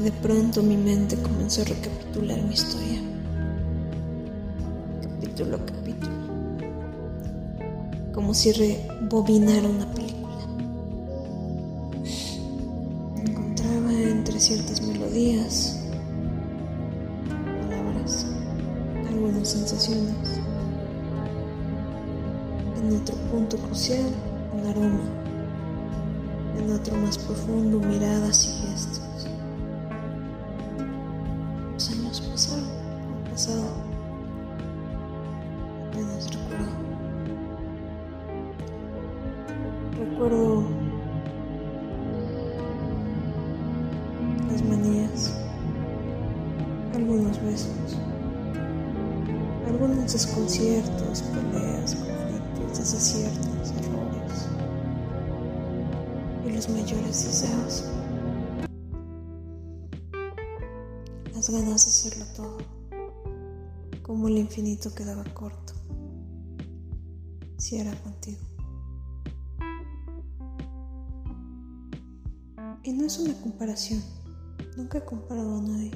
de pronto mi mente comenzó a recapitular mi historia. Capítulo a capítulo. Como si rebobinara una película. encontraba entre ciertas melodías, palabras, algunas sensaciones. En otro punto crucial, un aroma. En otro más profundo, miradas y gestos. Pasado. Apenas recuerdo. Recuerdo las manías, algunos besos, algunos desconciertos, peleas, conflictos, desaciertos, errores y los mayores deseos. Las ganas de hacerlo todo como el infinito quedaba corto, si era contigo. Y no es una comparación, nunca he comparado a nadie.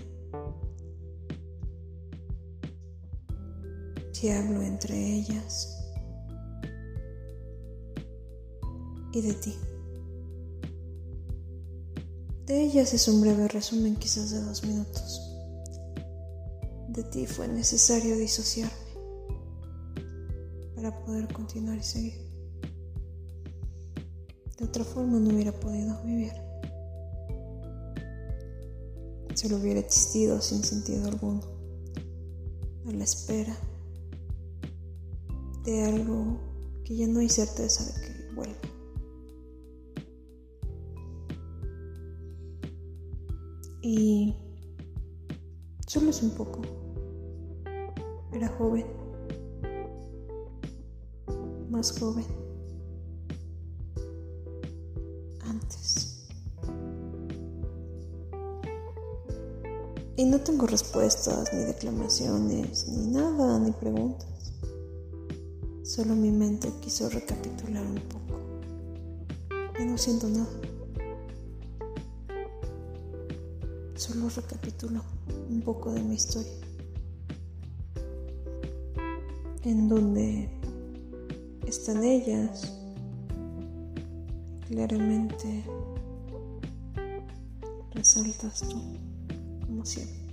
Si hablo entre ellas y de ti. De ellas es un breve resumen quizás de dos minutos. De ti fue necesario disociarme para poder continuar y seguir. De otra forma no hubiera podido vivir. lo hubiera existido sin sentido alguno, a la espera de algo que ya no hay certeza de que vuelva. Y solo es un poco. Era joven, más joven, antes. Y no tengo respuestas, ni declamaciones, ni nada, ni preguntas. Solo mi mente quiso recapitular un poco. Ya no siento nada. Solo recapitulo un poco de mi historia en donde están ellas claramente resaltas tú como siempre